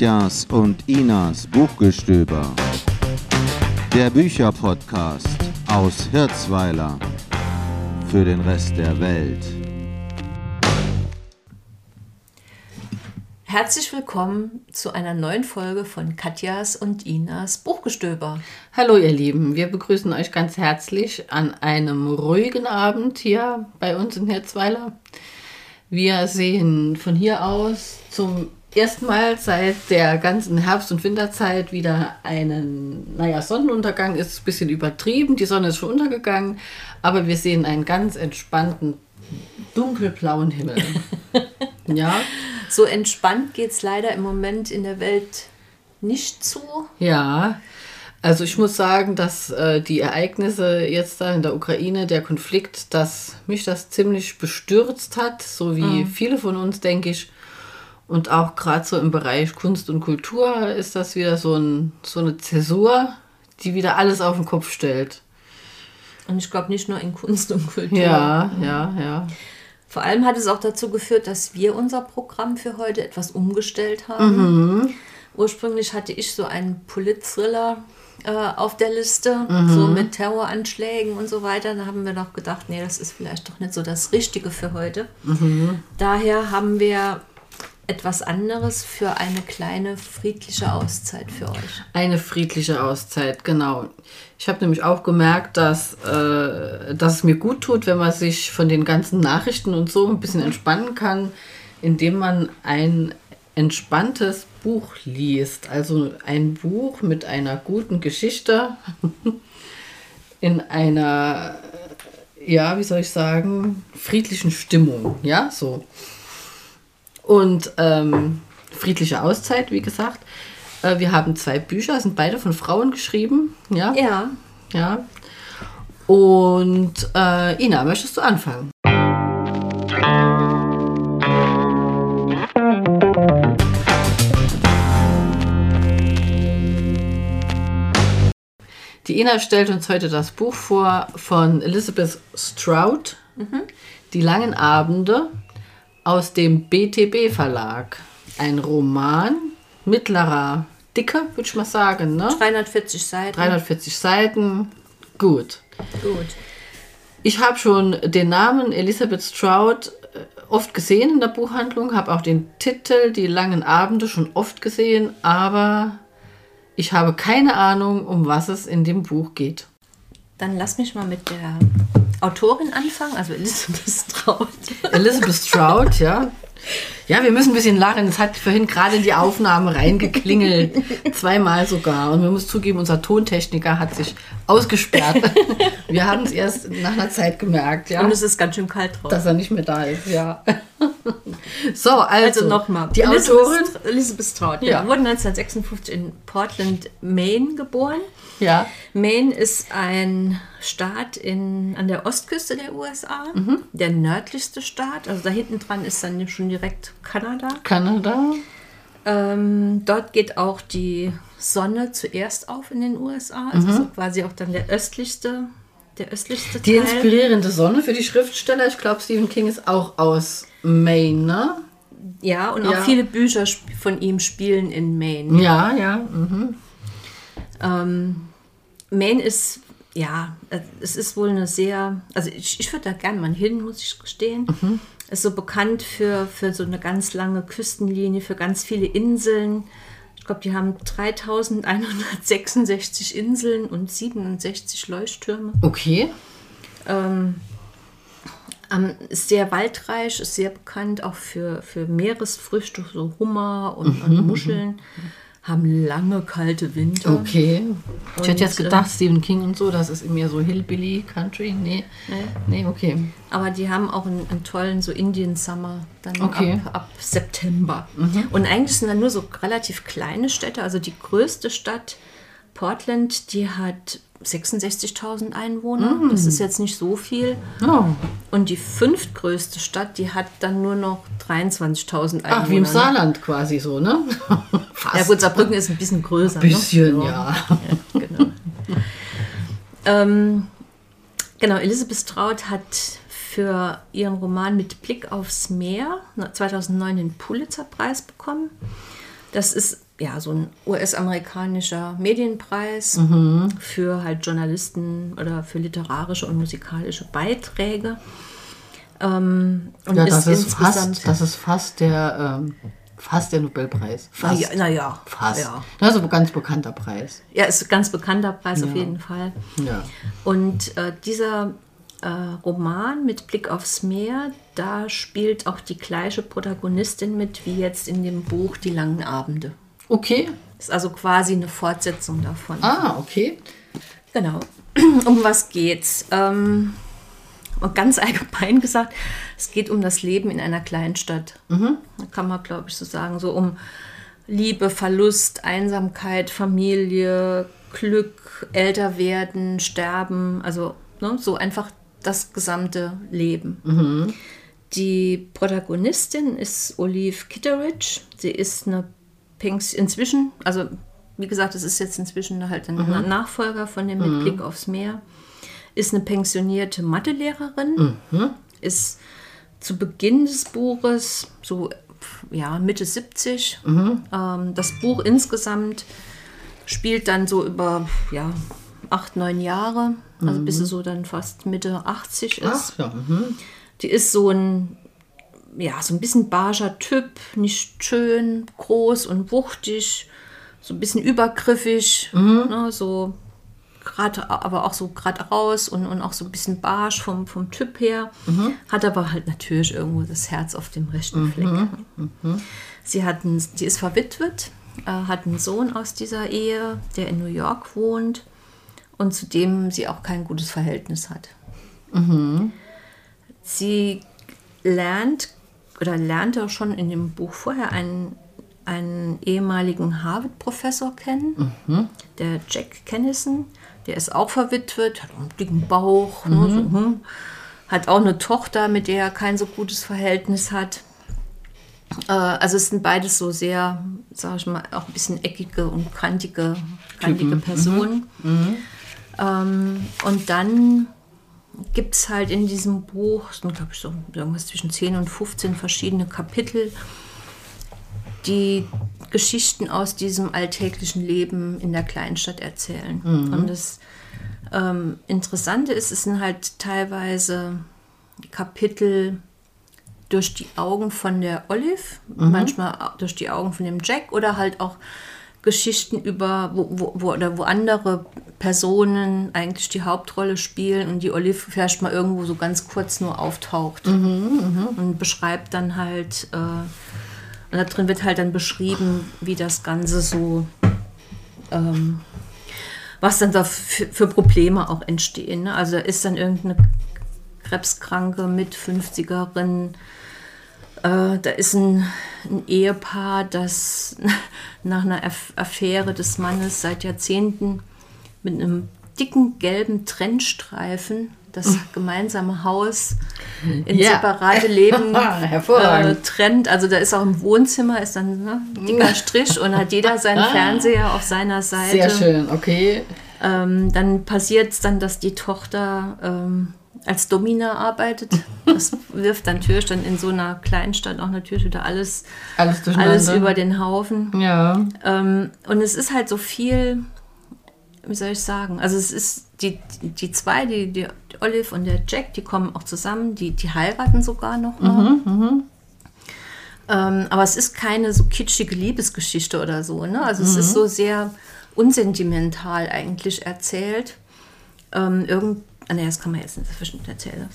Katjas und Inas Buchgestöber. Der Bücherpodcast aus Hirzweiler für den Rest der Welt. Herzlich willkommen zu einer neuen Folge von Katjas und Inas Buchgestöber. Hallo ihr Lieben, wir begrüßen euch ganz herzlich an einem ruhigen Abend hier bei uns in Hirzweiler. Wir sehen von hier aus zum ersten Mal seit der ganzen Herbst- und Winterzeit wieder einen, naja, Sonnenuntergang ist ein bisschen übertrieben, die Sonne ist schon untergegangen, aber wir sehen einen ganz entspannten, dunkelblauen Himmel. ja. So entspannt geht es leider im Moment in der Welt nicht zu. Ja, also ich muss sagen, dass äh, die Ereignisse jetzt da in der Ukraine, der Konflikt, dass mich das ziemlich bestürzt hat, so wie mhm. viele von uns, denke ich. Und auch gerade so im Bereich Kunst und Kultur ist das wieder so, ein, so eine Zäsur, die wieder alles auf den Kopf stellt. Und ich glaube nicht nur in Kunst und Kultur. Ja, ja, ja. Vor allem hat es auch dazu geführt, dass wir unser Programm für heute etwas umgestellt haben. Mhm. Ursprünglich hatte ich so einen Polit-Thriller äh, auf der Liste, mhm. so mit Terroranschlägen und so weiter. Da haben wir noch gedacht, nee, das ist vielleicht doch nicht so das Richtige für heute. Mhm. Daher haben wir etwas anderes für eine kleine friedliche Auszeit für euch. Eine friedliche Auszeit, genau. Ich habe nämlich auch gemerkt, dass, äh, dass es mir gut tut, wenn man sich von den ganzen Nachrichten und so ein bisschen entspannen kann, indem man ein entspanntes Buch liest. Also ein Buch mit einer guten Geschichte in einer, ja, wie soll ich sagen, friedlichen Stimmung. Ja, so. Und ähm, friedliche Auszeit, wie gesagt. Äh, wir haben zwei Bücher, sind beide von Frauen geschrieben. Ja. Ja. Ja. Und äh, Ina, möchtest du anfangen? Die Ina stellt uns heute das Buch vor von Elizabeth Stroud, mhm. Die langen Abende aus dem BTB Verlag. Ein Roman mittlerer Dicke, würde ich mal sagen. Ne? 340 Seiten. 340 Seiten. Gut. Gut. Ich habe schon den Namen Elizabeth Stroud äh, oft gesehen in der Buchhandlung, habe auch den Titel Die langen Abende schon oft gesehen, aber ich habe keine Ahnung, um was es in dem Buch geht. Dann lass mich mal mit der Autorin anfangen, also Elizabeth Stroud. Elizabeth Stroud, ja. Ja, wir müssen ein bisschen lachen. Es hat vorhin gerade in die Aufnahme reingeklingelt. Zweimal sogar. Und wir müssen zugeben, unser Tontechniker hat sich ausgesperrt. Wir haben es erst nach einer Zeit gemerkt. Ja, Und es ist ganz schön kalt draußen. Dass er nicht mehr da ist, ja. So, also, also nochmal. Die Elizabeth, Autorin. Elizabeth Stroud, ja. wurde 1956 in Portland, Maine geboren. Ja. Maine ist ein Staat in, an der Ostküste der USA, mhm. der nördlichste Staat. Also da hinten dran ist dann schon direkt Kanada. Kanada. Ähm, dort geht auch die Sonne zuerst auf in den USA. Also mhm. so quasi auch dann der östlichste, der östlichste Die inspirierende Sonne für die Schriftsteller. Ich glaube, Stephen King ist auch aus Maine, ne? Ja, und ja. auch viele Bücher von ihm spielen in Maine. Ja, ja. Mhm. Ähm, Maine ist, ja, es ist wohl eine sehr, also ich, ich würde da gerne mal hin, muss ich gestehen. Mhm. Ist so bekannt für, für so eine ganz lange Küstenlinie, für ganz viele Inseln. Ich glaube, die haben 3166 Inseln und 67 Leuchttürme. Okay. Ähm, ist sehr waldreich, ist sehr bekannt auch für, für Meeresfrüchte, so Hummer und, mhm. und Muscheln. Mhm haben lange kalte Winter. Okay. Ich hätte jetzt gedacht, äh, Stephen King und so, das ist mehr so Hillbilly Country. Nee. Nee, nee okay. Aber die haben auch einen, einen tollen so Indian Summer dann okay. ab, ab, September. Mhm. Und eigentlich sind da nur so relativ kleine Städte. Also die größte Stadt, Portland, die hat 66.000 Einwohner. Mm. Das ist jetzt nicht so viel. Oh. Und die fünftgrößte Stadt, die hat dann nur noch 23.000 Einwohner. Ach, wie im Saarland quasi so, ne? Fast. Ja gut, Saarbrücken ist ein bisschen größer. Ein bisschen, ne? ja. ja. genau. ähm, genau, Elisabeth Straut hat für ihren Roman Mit Blick aufs Meer 2009 den Pulitzerpreis bekommen. Das ist ja, so ein US-amerikanischer Medienpreis Mhm. für halt Journalisten oder für literarische und musikalische Beiträge. Ähm, und Ja, ist das ist fast, das ist fast der, ähm, fast der Nobelpreis. Fast. Naja, na ja, Fast. Ja. Das ist ein ganz bekannter Preis. ja, ist ein ganz bekannter Preis auf jeden Fall. Ja. Und äh, dieser äh, Roman mit Blick aufs Meer, da spielt auch die gleiche Protagonistin mit wie jetzt in dem Buch Die langen Abende. Okay. Ist also quasi eine Fortsetzung davon. Ah, okay. Genau. Um was geht's? Ähm, und ganz allgemein gesagt, es geht um das Leben in einer Kleinstadt. Da kann man, glaube ich, so sagen, so um Liebe, Verlust, Einsamkeit, Familie, Glück, älter werden, sterben, also ne, so einfach das gesamte Leben. Die Protagonistin ist Olive Kitteridge. Sie ist eine Pension, inzwischen, also wie gesagt, es ist jetzt inzwischen halt ein Nachfolger von dem Mit Blick aufs Meer. Ist eine pensionierte Mathelehrerin, ist zu Beginn des Buches so ja, Mitte 70. Ähm, das Buch insgesamt spielt dann so über ja, acht, neun Jahre, also bis sie so dann fast Mitte 80 ist. Ach ja. Mhm. Die ist so ein, ja, so ein bisschen barscher Typ, nicht schön, groß und wuchtig, so ein bisschen übergriffig, ne, so gerade, aber auch so gerade raus und, und auch so ein bisschen barsch vom, vom Typ her, hat aber halt natürlich irgendwo das Herz auf dem rechten Fleck. Sie hat einen, die ist verwitwet, äh, hat einen Sohn aus dieser Ehe, der in New York wohnt und zu dem sie auch kein gutes Verhältnis hat. Sie lernt oder lernte auch schon in dem Buch vorher einen, einen ehemaligen Harvard-Professor kennen, der Jack Kennison. Der ist auch verwitwet, hat einen dicken Bauch, ne, so, hm. hat auch eine Tochter, mit der er kein so gutes Verhältnis hat. Äh, also es sind beides so sehr, sag ich mal, auch ein bisschen eckige und kantige, kantige Personen. Ähm, und dann gibt es halt in diesem Buch, sind glaube ich so irgendwas zwischen 10 und 15 verschiedene Kapitel, die Geschichten aus diesem alltäglichen Leben in der Kleinstadt erzählen. Und das ähm, Interessante ist, es sind halt teilweise Kapitel durch die Augen von der Olive, manchmal auch durch die Augen von dem Jack oder halt auch Geschichten über, wo, wo, wo, oder wo andere Personen eigentlich die Hauptrolle spielen und die Olive vielleicht mal irgendwo so ganz kurz nur auftaucht und beschreibt dann halt, äh, und da drin wird halt dann beschrieben, wie das Ganze so, ähm, was dann da für, Probleme auch entstehen. Ne? Also da ist dann irgendeine krebskranke mit 50erin, äh, da ist ein, ein Ehepaar, das nach einer Aff- Affäre des Mannes seit Jahrzehnten mit einem dicken gelben Trennstreifen das gemeinsame Haus in Ja. separate Leben äh, trennt. Also da ist auch im Wohnzimmer ist dann ne, ein dicker Strich und hat jeder seinen Fernseher auf seiner Seite. Sehr schön, okay. Ähm, dann passiert es dann, dass die Tochter ähm, als Domina arbeitet. Das wirft dann natürlich dann in so einer Kleinstadt auch natürlich wieder alles, Alles alles über den Haufen. Ja. Ähm, und es ist halt so viel, wie soll ich sagen, also es ist die, die zwei, die, die Olive und der Jack, die kommen auch zusammen, die, die heiraten sogar noch mal. Ähm, aber es ist keine so kitschige Liebesgeschichte oder so. Ne? Also es ist so sehr unsentimental eigentlich erzählt. Ähm, irgend, ah, nee, das kann man jetzt nicht zwischen erzählen.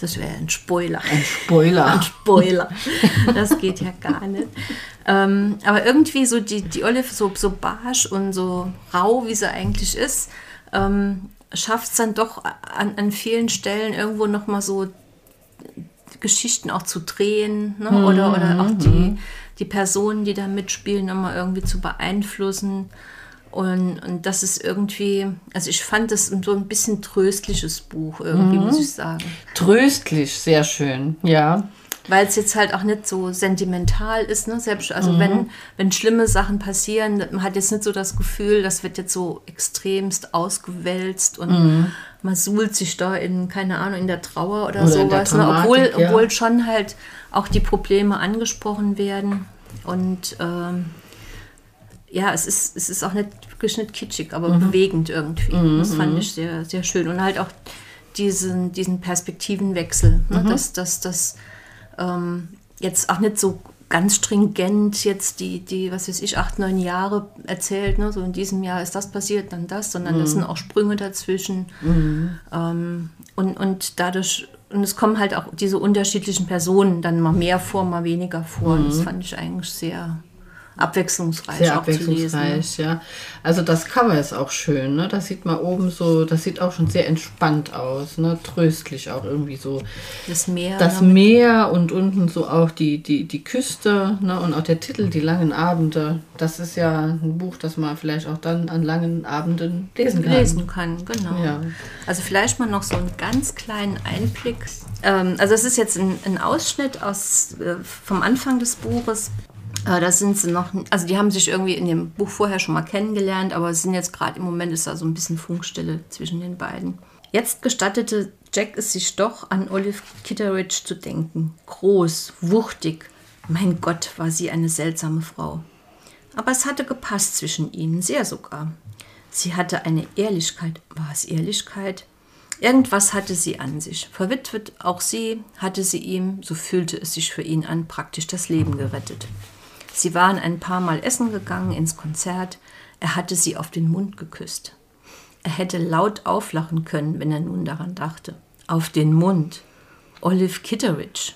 Das wäre ein Spoiler. Ein Spoiler. Ein Spoiler. Das geht ja gar nicht. Ähm, aber irgendwie so die, die Olive so, so barsch und so rau, wie sie eigentlich ist, ähm, schafft es dann doch an, an vielen Stellen irgendwo nochmal so Geschichten auch zu drehen ne? oder, oder auch die, die Personen, die da mitspielen, nochmal irgendwie zu beeinflussen. Und, und das ist irgendwie, also ich fand das so ein bisschen tröstliches Buch irgendwie, muss ich sagen. Tröstlich, sehr schön. Ja. Weil es jetzt halt auch nicht so sentimental ist, ne? Selbst, also wenn, wenn schlimme Sachen passieren, man hat jetzt nicht so das Gefühl, das wird jetzt so extremst ausgewälzt und man suhlt sich da in, keine Ahnung, in der Trauer oder, Oder in der sowas. Ne? Obwohl, Dramatik, ja. obwohl schon halt auch die Probleme angesprochen werden. Und ähm, ja, es ist, es ist auch nicht nicht kitschig, aber bewegend irgendwie. Das fand ich sehr, sehr schön. Und halt auch diesen, diesen Perspektivenwechsel, ne? dass das, das ähm, jetzt auch nicht so ganz stringent jetzt die, die, was weiß ich, acht, neun Jahre erzählt, ne? so in diesem Jahr ist das passiert, dann das, sondern das sind auch Sprünge dazwischen. Ähm, und, und dadurch, und es kommen halt auch diese unterschiedlichen Personen dann mal mehr vor, mal weniger vor. Und das fand ich eigentlich sehr abwechslungsreich Sehr ne? abwechslungsreich, ja. Also das Cover ist auch schön, ne? Das sieht man oben so, das sieht auch schon sehr entspannt aus, ne? Tröstlich auch irgendwie so. Das Meer. Das ne? Meer und unten so auch die, die, die Küste, ne? Und auch der Titel, die langen Abende. Das ist ja ein Buch, das man vielleicht auch dann an langen Abenden lesen kann. lesen kann, genau. Ja. Also vielleicht mal noch so einen ganz kleinen Einblick. Ähm, also es ist jetzt ein, ein Ausschnitt aus, äh, vom Anfang des Buches. Äh, da sind sie noch, also die haben sich irgendwie in dem Buch vorher schon mal kennengelernt, aber sind jetzt gerade im Moment ist da so ein bisschen Funkstille zwischen den beiden. Jetzt gestattete Jack es sich doch, an Olive Kitteridge zu denken. Groß, wuchtig. Mein Gott, war sie eine seltsame Frau. Aber es hatte gepasst zwischen ihnen, sehr sogar. Sie hatte eine Ehrlichkeit. War es Ehrlichkeit? Irgendwas hatte sie an sich. Verwitwet auch sie, hatte sie ihm, so fühlte es sich für ihn an, praktisch das Leben gerettet. Sie waren ein paar Mal essen gegangen ins Konzert. Er hatte sie auf den Mund geküsst. Er hätte laut auflachen können, wenn er nun daran dachte. Auf den Mund. Olive Kitteridge.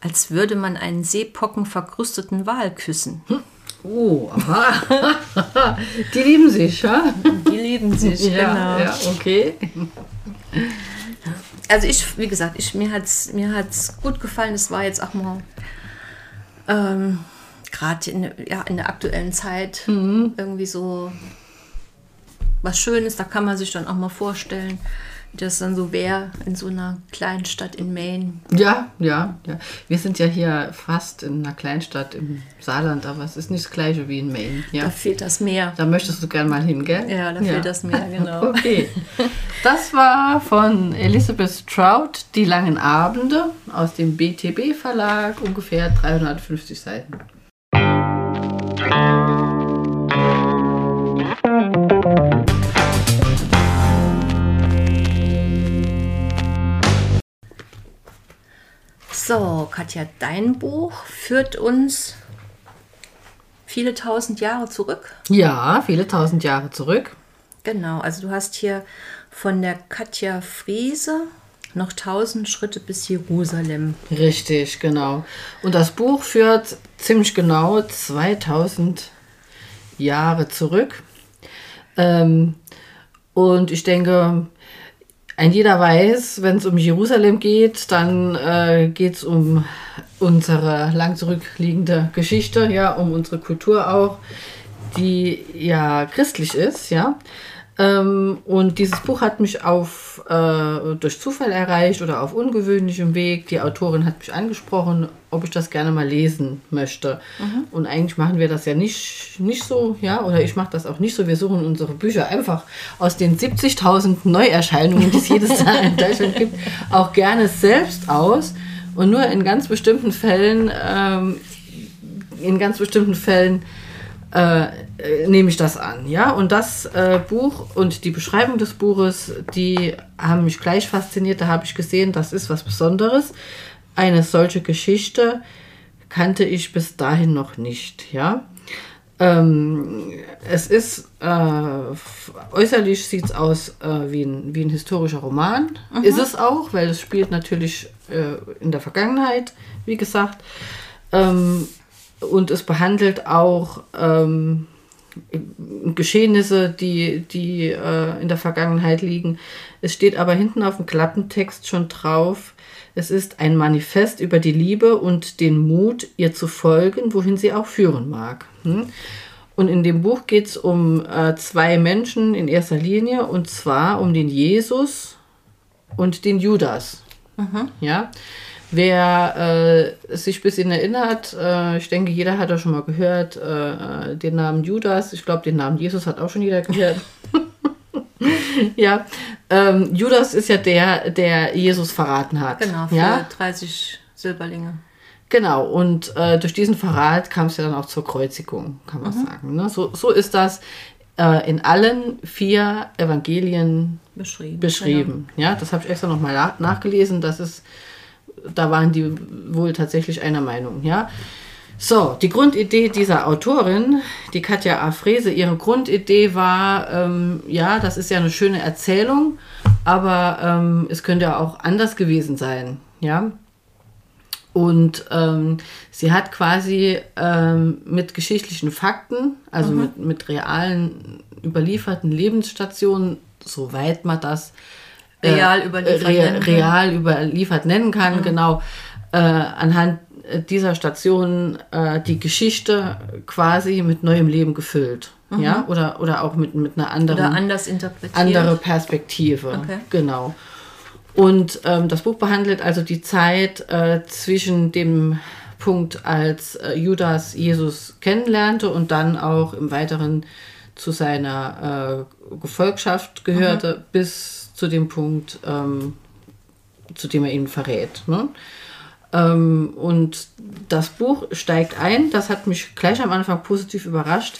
Als würde man einen seepockenverkrusteten Wal küssen. Oh, aha. die lieben sich, ja? Die lieben sich, genau. ja, okay. Also ich, wie gesagt, ich, mir hat es mir hat's gut gefallen. Es war jetzt auch mal ähm, gerade in, ja, in der aktuellen Zeit irgendwie so was Schönes. Da kann man sich dann auch mal vorstellen, wie das dann so wäre in so einer kleinen Stadt in Maine. Ja, ja, ja. Wir sind ja hier fast in einer Kleinstadt im Saarland, aber es ist nicht das gleiche wie in Maine. Da Ja. fehlt das Meer. Da möchtest du gern mal hin, gell? Ja, da fehlt das Meer, genau. Okay. Das war von Elizabeth Trout, Die langen Abende aus dem BTB Verlag, ungefähr 350 Seiten. So, Katja, dein Buch führt uns viele tausend Jahre zurück. Ja, viele tausend Jahre zurück. Genau, also du hast hier von der Katja Friese noch tausend Schritte bis Jerusalem. Richtig, genau. Und das Buch führt ziemlich genau 2000 Jahre zurück. Ähm, und ich denke, ein jeder weiß, wenn es um Jerusalem geht, dann äh, geht es um unsere lang zurückliegende Geschichte, ja, um unsere Kultur auch, die ja christlich ist, ja. Ähm, und dieses Buch hat mich auf, äh, durch Zufall erreicht oder auf ungewöhnlichem Weg. Die Autorin hat mich angesprochen, ob ich das gerne mal lesen möchte. Und eigentlich machen wir das ja nicht, nicht so, ja, oder ich mache das auch nicht so. Wir suchen unsere Bücher einfach aus den 70.000 Neuerscheinungen, die es jedes Jahr in Deutschland gibt, auch gerne selbst aus. Und nur in ganz bestimmten Fällen, ähm, in ganz bestimmten Fällen äh, äh, nehme ich das an, ja. Und das äh, Buch und die Beschreibung des Buches, die haben mich gleich fasziniert. Da habe ich gesehen, das ist was Besonderes. Eine solche Geschichte kannte ich bis dahin noch nicht, ja. Ähm, es ist äh, äußerlich sieht es aus äh, wie, ein, wie ein historischer Roman. Ist es auch, weil es spielt natürlich äh, in der Vergangenheit, wie gesagt. Ähm, und es behandelt auch ähm, Geschehnisse, die, die äh, in der Vergangenheit liegen. Es steht aber hinten auf dem Klappentext schon drauf, es ist ein Manifest über die Liebe und den Mut, ihr zu folgen, wohin sie auch führen mag. Hm? Und in dem Buch geht es um äh, zwei Menschen in erster Linie, und zwar um den Jesus und den Judas. Ja, wer äh, sich ein bisschen erinnert, äh, ich denke, jeder hat das schon mal gehört, äh, den Namen Judas. Ich glaube, den Namen Jesus hat auch schon jeder gehört. ja, ähm, Judas ist ja der, der Jesus verraten hat. Genau, für ja, 30 Silberlinge. Genau, und äh, durch diesen Verrat kam es ja dann auch zur Kreuzigung, kann man sagen. Ne? So, so ist das äh, in allen vier Evangelien Beschrieben. beschrieben. Ja, das habe ich extra nochmal nach, nachgelesen. Das ist, da waren die wohl tatsächlich einer Meinung. Ja. So, die Grundidee dieser Autorin, die Katja A. Frese, ihre Grundidee war, ähm, ja, das ist ja eine schöne Erzählung, aber ähm, es könnte ja auch anders gewesen sein. Ja. Und ähm, sie hat quasi ähm, mit geschichtlichen Fakten, also mit, mit realen überlieferten Lebensstationen, soweit man das äh, Real überliefert rea- nennen kann. real überliefert nennen kann, genau, äh, anhand dieser Station äh, die Geschichte quasi mit neuem Leben gefüllt. Ja, oder, oder auch mit, mit einer anderen Oder anders interpretiert. andere Perspektive. Okay. Genau. Und ähm, das Buch behandelt also die Zeit äh, zwischen dem Punkt, als äh, Judas Jesus kennenlernte und dann auch im Weiteren zu seiner äh, Gefolgschaft gehörte, bis zu dem Punkt, ähm, zu dem er ihn verrät. Ne? Ähm, und das Buch steigt ein, das hat mich gleich am Anfang positiv überrascht,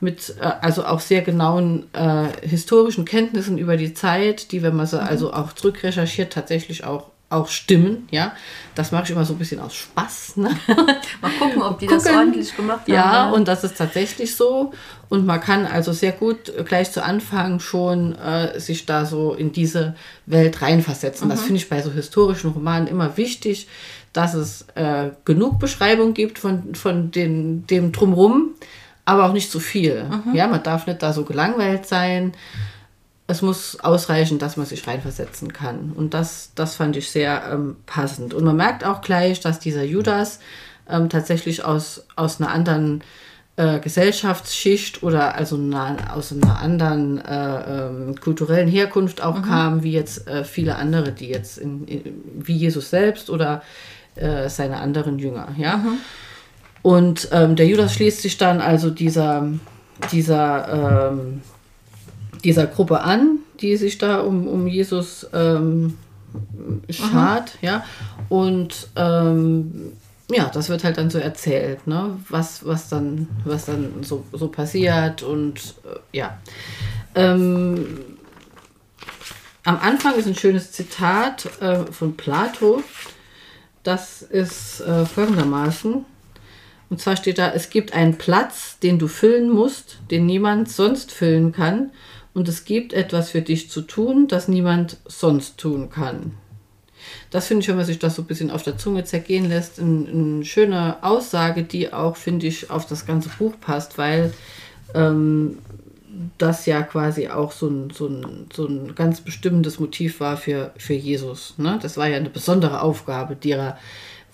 mit äh, also auch sehr genauen äh, historischen Kenntnissen über die Zeit, die, wenn man sie also auch zurückrecherchiert, tatsächlich auch, auch stimmen. Ja, das mache ich immer so ein bisschen aus Spaß. Ne? Mal gucken, ob die das gucken. ordentlich gemacht haben. Ja, ne? und das ist tatsächlich so. Und man kann also sehr gut gleich zu Anfang schon äh, sich da so in diese Welt reinversetzen. Das finde ich bei so historischen Romanen immer wichtig, dass es äh, genug Beschreibung gibt von, von den, dem Drumrum, aber auch nicht zu viel. Ja, man darf nicht da so gelangweilt sein. Es muss ausreichen, dass man sich reinversetzen kann. Und das, das fand ich sehr ähm, passend. Und man merkt auch gleich, dass dieser Judas ähm, tatsächlich aus, aus einer anderen äh, Gesellschaftsschicht oder also einer, aus einer anderen äh, ähm, kulturellen Herkunft auch kam, wie jetzt äh, viele andere, die jetzt in, in, wie Jesus selbst oder äh, seine anderen Jünger. Ja? Und ähm, der Judas schließt sich dann also dieser, dieser, ähm, dieser Gruppe an, die sich da um, um Jesus ähm, schart, ja. Und ähm, ja, das wird halt dann so erzählt, ne? was, was dann, was dann so, so passiert und äh, ja. Ähm, am Anfang ist ein schönes Zitat äh, von Plato. Das ist äh, folgendermaßen. Und zwar steht da, es gibt einen Platz, den du füllen musst, den niemand sonst füllen kann. Und es gibt etwas für dich zu tun, das niemand sonst tun kann. Das finde ich, wenn man sich das so ein bisschen auf der Zunge zergehen lässt, eine ein schöne Aussage, die auch, finde ich, auf das ganze Buch passt, weil ähm, das ja quasi auch so ein, so ein, so ein ganz bestimmendes Motiv war für, für Jesus. Ne? Das war ja eine besondere Aufgabe, die er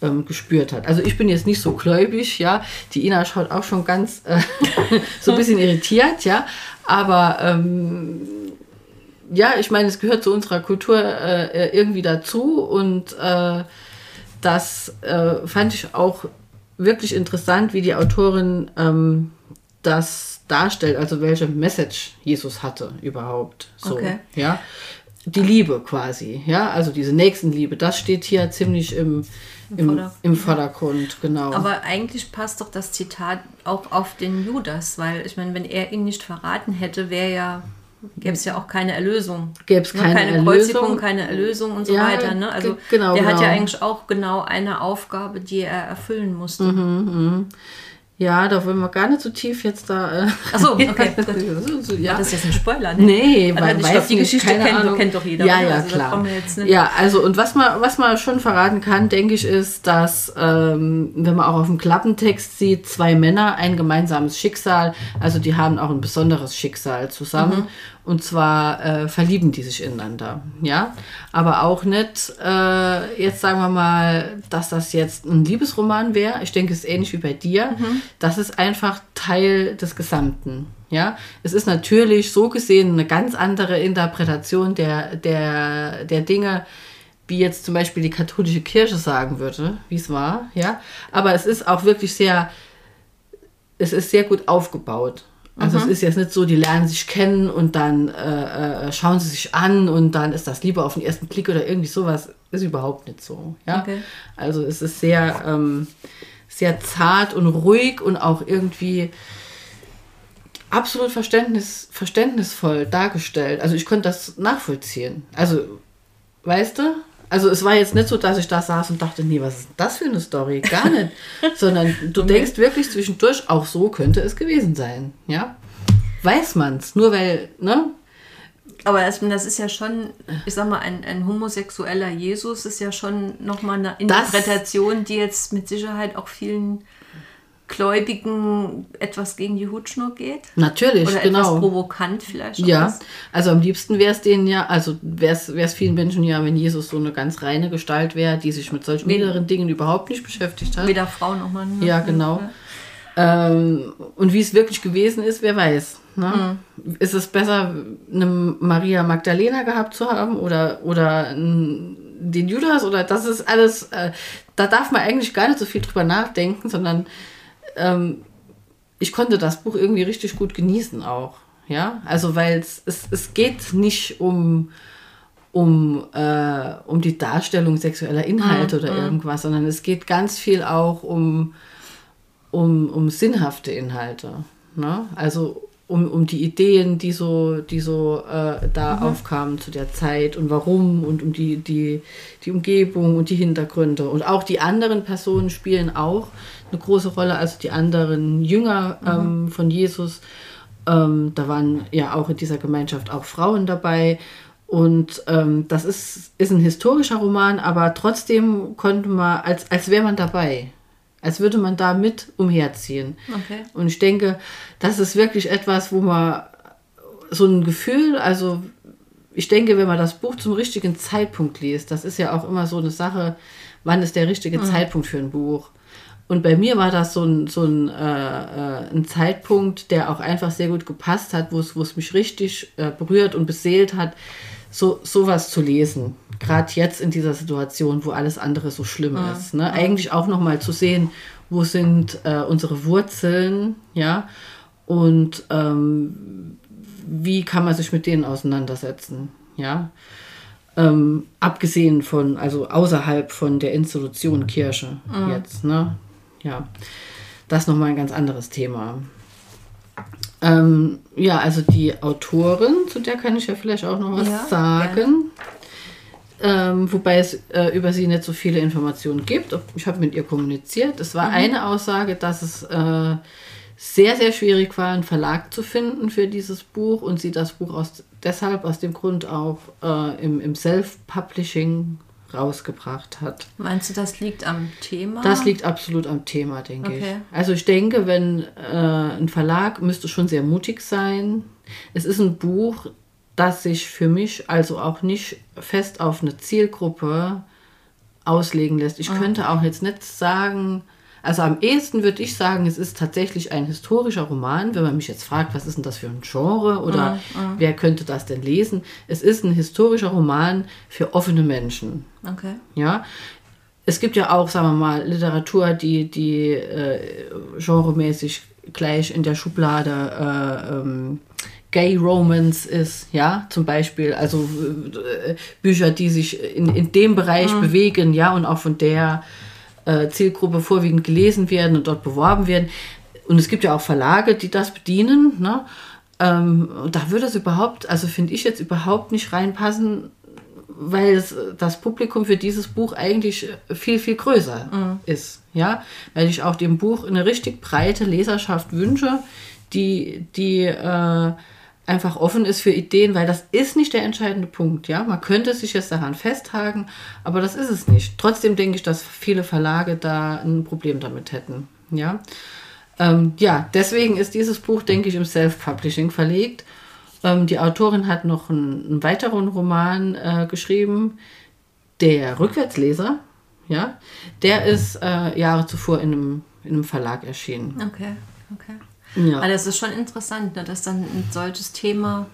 ähm, gespürt hat. Also ich bin jetzt nicht so gläubig, ja. Die Ina schaut auch schon ganz äh, so ein bisschen irritiert, ja. Aber ähm, ja, ich meine, es gehört zu unserer Kultur äh, irgendwie dazu und äh, das äh, fand ich auch wirklich interessant, wie die Autorin ähm, das darstellt, also welche Message Jesus hatte überhaupt. So, Okay. ja. Die Liebe quasi, ja, also diese Nächstenliebe, das steht hier ziemlich im, im, Vordergrund. im Vordergrund, genau. Aber eigentlich passt doch das Zitat auch auf den Judas, weil ich meine, wenn er ihn nicht verraten hätte, wäre ja gäbe es ja auch keine Erlösung. Gäbe es Ne, keine keine. Kreuzigung, keine Erlösung und so Ja, weiter. Ne? Also ge- genau, der hat genau. ja eigentlich auch genau eine Aufgabe, die er erfüllen musste. Mhm. Ja, da wollen wir gar nicht so tief jetzt da. Äh, Ach so, okay, ja. Das ist jetzt ein Spoiler, ne? Nee, Also weil ich weiß glaube, die Geschichte keine kennt, Ahnung. kennt doch jeder. Ja, ja, also, klar. nicht. Ja, also und was man, was man schon verraten kann, denke ich, ist, dass ähm, wenn man auch auf dem Klappentext sieht, zwei Männer ein gemeinsames Schicksal, also die haben auch ein besonderes Schicksal zusammen. Und zwar äh, verlieben die sich ineinander, ja. Aber auch nicht, äh, jetzt sagen wir mal, dass das jetzt ein Liebesroman wäre. Ich denke, es ist ähnlich wie bei dir. Das ist einfach Teil des Gesamten. Ja, es ist natürlich so gesehen eine ganz andere Interpretation der, der, der Dinge, wie jetzt zum Beispiel die katholische Kirche sagen würde, wie es war. Ja, aber es ist auch wirklich sehr, es ist sehr gut aufgebaut. Also es ist jetzt nicht so, die lernen sich kennen und dann äh, äh, schauen sie sich an und dann ist das lieber auf den ersten Blick oder irgendwie sowas. Ist überhaupt nicht so. Ja? Okay. Also es ist sehr, ähm, sehr zart und ruhig und auch irgendwie absolut verständnis, verständnisvoll dargestellt. Also ich konnte das nachvollziehen. Also, weißt du? Also es war jetzt nicht so, dass ich da saß und dachte, nee, was ist das für eine Story? Gar nicht. Sondern du denkst wirklich zwischendurch, auch so könnte es gewesen sein. Ja? Weiß man's. Nur weil, ne? Aber das, das ist ja schon, ich sag mal, ein, ein homosexueller Jesus ist ja schon nochmal eine Das- Interpretation, die jetzt mit Sicherheit auch vielen Gläubigen etwas gegen die Hutschnur geht. Natürlich, Oder genau. etwas provokant vielleicht. Ja, ist. also am liebsten wäre es denen ja, also wäre es vielen Menschen ja, wenn Jesus so eine ganz reine Gestalt wäre, die sich mit solchen inneren Dingen überhaupt nicht beschäftigt hat. Weder Frau noch Mann. ne? Ja, genau. Ähm, und wie es wirklich gewesen ist, wer weiß. Ne? Ist es besser, eine Maria Magdalena gehabt zu haben oder, oder den Judas? Oder das ist alles, äh, da darf man eigentlich gar nicht so viel drüber nachdenken, sondern ähm, ich konnte das Buch irgendwie richtig gut genießen auch. Ja, also weil es, es, geht nicht um, um, äh, um die Darstellung sexueller Inhalte oder irgendwas, sondern es geht ganz viel auch um, um, um sinnhafte Inhalte. Ne? Also um, um die Ideen, die so, die so äh, da aufkamen zu der Zeit und warum und um die, die, die Umgebung und die Hintergründe. Und auch die anderen Personen spielen auch eine große Rolle, also die anderen Jünger ähm, von Jesus. Ähm, da waren ja auch in dieser Gemeinschaft auch Frauen dabei. Und ähm, das ist, ist ein historischer Roman, aber trotzdem konnte man, als, als wäre man dabei. Als würde man da mit umherziehen. Okay. Und ich denke, das ist wirklich etwas, wo man so ein Gefühl, also ich denke, wenn man das Buch zum richtigen Zeitpunkt liest, das ist ja auch immer so eine Sache, wann ist der richtige Zeitpunkt für ein Buch. Und bei mir war das so ein, so ein, äh, äh, ein Zeitpunkt, der auch einfach sehr gut gepasst hat, wo es, wo es mich richtig äh, berührt und beseelt hat, so sowas zu lesen. Gerade jetzt in dieser Situation, wo alles andere so schlimm ist. Ne? Eigentlich auch nochmal zu sehen, wo sind äh, unsere Wurzeln, ja, und ähm, wie kann man sich mit denen auseinandersetzen, ja. Ähm, abgesehen von, also außerhalb von der Institution Kirche jetzt, ne? Ja, das ist nochmal ein ganz anderes Thema. Ähm, ja, also die Autorin, zu der kann ich ja vielleicht auch noch was Ja, sagen. Ähm, wobei es äh, über sie nicht so viele Informationen gibt. Ich habe mit ihr kommuniziert. Es war eine Aussage, dass es äh, sehr, sehr schwierig war, einen Verlag zu finden für dieses Buch und sie das Buch aus, deshalb aus dem Grund auch äh, im, im Self-Publishing rausgebracht hat. Meinst du, das liegt am Thema? Das liegt absolut am Thema, denke Okay. ich. Also ich denke, wenn äh, ein Verlag müsste schon sehr mutig sein. Es ist ein Buch, das sich für mich also auch nicht fest auf eine Zielgruppe auslegen lässt. Ich könnte auch jetzt nicht sagen, also am ehesten würde ich sagen, es ist tatsächlich ein historischer Roman. Wenn man mich jetzt fragt, was ist denn das für ein Genre oder wer könnte das denn lesen? Es ist ein historischer Roman für offene Menschen. Okay. Ja, es gibt ja auch, sagen wir mal, Literatur, die, die äh, genremäßig gleich in der Schublade äh, ähm, Gay Romance ist, ja, zum Beispiel, also äh, Bücher, die sich in, in dem Bereich bewegen, ja, und auch von der äh, Zielgruppe vorwiegend gelesen werden und dort beworben werden. Und es gibt ja auch Verlage, die das bedienen, ne? Ähm, da würde es überhaupt, also finde ich jetzt überhaupt nicht reinpassen, weil es, das Publikum für dieses Buch eigentlich viel, viel größer ist. Ja? Weil ich auch dem Buch eine richtig breite Leserschaft wünsche, die, die äh, einfach offen ist für Ideen, weil das ist nicht der entscheidende Punkt. Ja? Man könnte sich jetzt daran festhaken, aber das ist es nicht. Trotzdem denke ich, dass viele Verlage da ein Problem damit hätten. Ja, ähm, ja deswegen ist dieses Buch, denke ich, im Self-Publishing verlegt. Ähm, die Autorin hat noch einen, einen weiteren Roman äh, geschrieben, der Rückwärtsleser, ja, der ist äh, Jahre zuvor in einem, in einem Verlag erschienen. Okay, okay. Ja. Aber das ist schon interessant, ne, dass dann ein solches Thema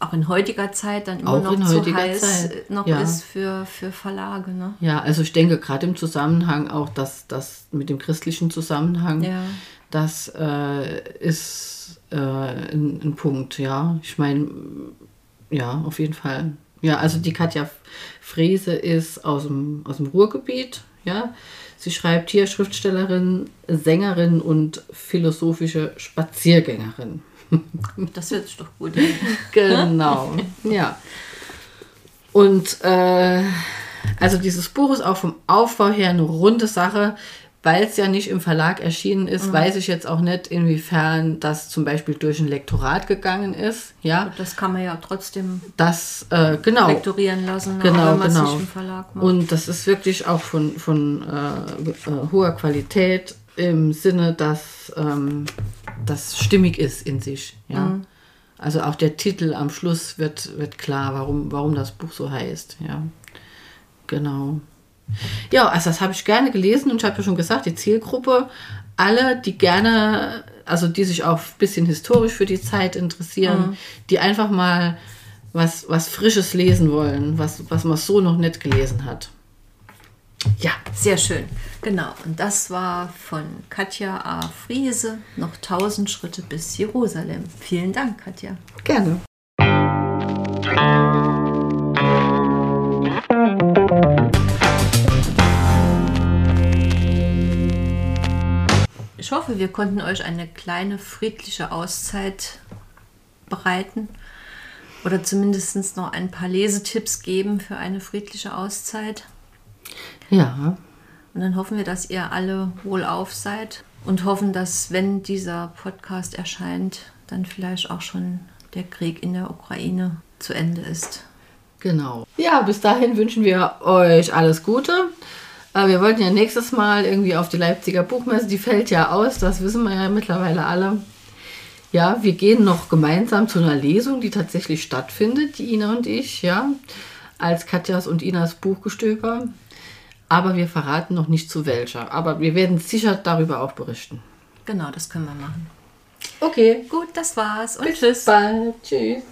auch in heutiger Zeit dann immer Auch noch in zu heiß Zeit, noch ja. ist für, für Verlage. Ne? Ja, also ich denke gerade im Zusammenhang auch, dass das mit dem christlichen Zusammenhang, Ja. Das äh, ist äh, ein, ein Punkt, ja. Ich meine, ja, auf jeden Fall. Ja, also die Katja Frese ist aus dem, aus dem Ruhrgebiet, ja. Sie schreibt hier Schriftstellerin, Sängerin und philosophische Spaziergängerin. Das hört sich doch gut an. genau, ja. Und äh, also dieses Buch ist auch vom Aufbau her eine runde Sache. Weil es ja nicht im Verlag erschienen ist, mhm. weiß ich jetzt auch nicht, inwiefern das zum Beispiel durch ein Lektorat gegangen ist. Ja, das kann man ja trotzdem das, äh, genau. lektorieren lassen, genau, wenn man genau. im Verlag macht. Und das ist wirklich auch von, von äh, äh, hoher Qualität im Sinne, dass ähm, das stimmig ist in sich. Ja. Mhm. Also auch der Titel am Schluss wird, wird klar, warum, warum das Buch so heißt. Ja, genau. Ja, also das habe ich gerne gelesen und ich habe ja schon gesagt, die Zielgruppe, alle, die gerne, also die sich auch ein bisschen historisch für die Zeit interessieren, mhm. die einfach mal was, was Frisches lesen wollen, was, was man so noch nicht gelesen hat. Ja. Sehr schön. Genau. Und das war von Katja A. Friese, noch 1000 Schritte bis Jerusalem. Vielen Dank, Katja. Gerne. Ich hoffe, wir konnten euch eine kleine friedliche Auszeit bereiten oder zumindest noch ein paar Lesetipps geben für eine friedliche Auszeit. Ja. Und dann hoffen wir, dass ihr alle wohlauf seid und hoffen, dass, wenn dieser Podcast erscheint, dann vielleicht auch schon der Krieg in der Ukraine zu Ende ist. Genau. Ja, bis dahin wünschen wir euch alles Gute. Aber wir wollten ja nächstes Mal irgendwie auf die Leipziger Buchmesse, die fällt ja aus, das wissen wir ja mittlerweile alle. Ja, wir gehen noch gemeinsam zu einer Lesung, die tatsächlich stattfindet, die Ina und ich, ja, als Katjas und Inas Buchgestöber. Aber wir verraten noch nicht zu welcher. Aber wir werden sicher darüber auch berichten. Genau, das können wir machen. Okay. Gut, das war's. Und Bis tschüss. bald. Tschüss.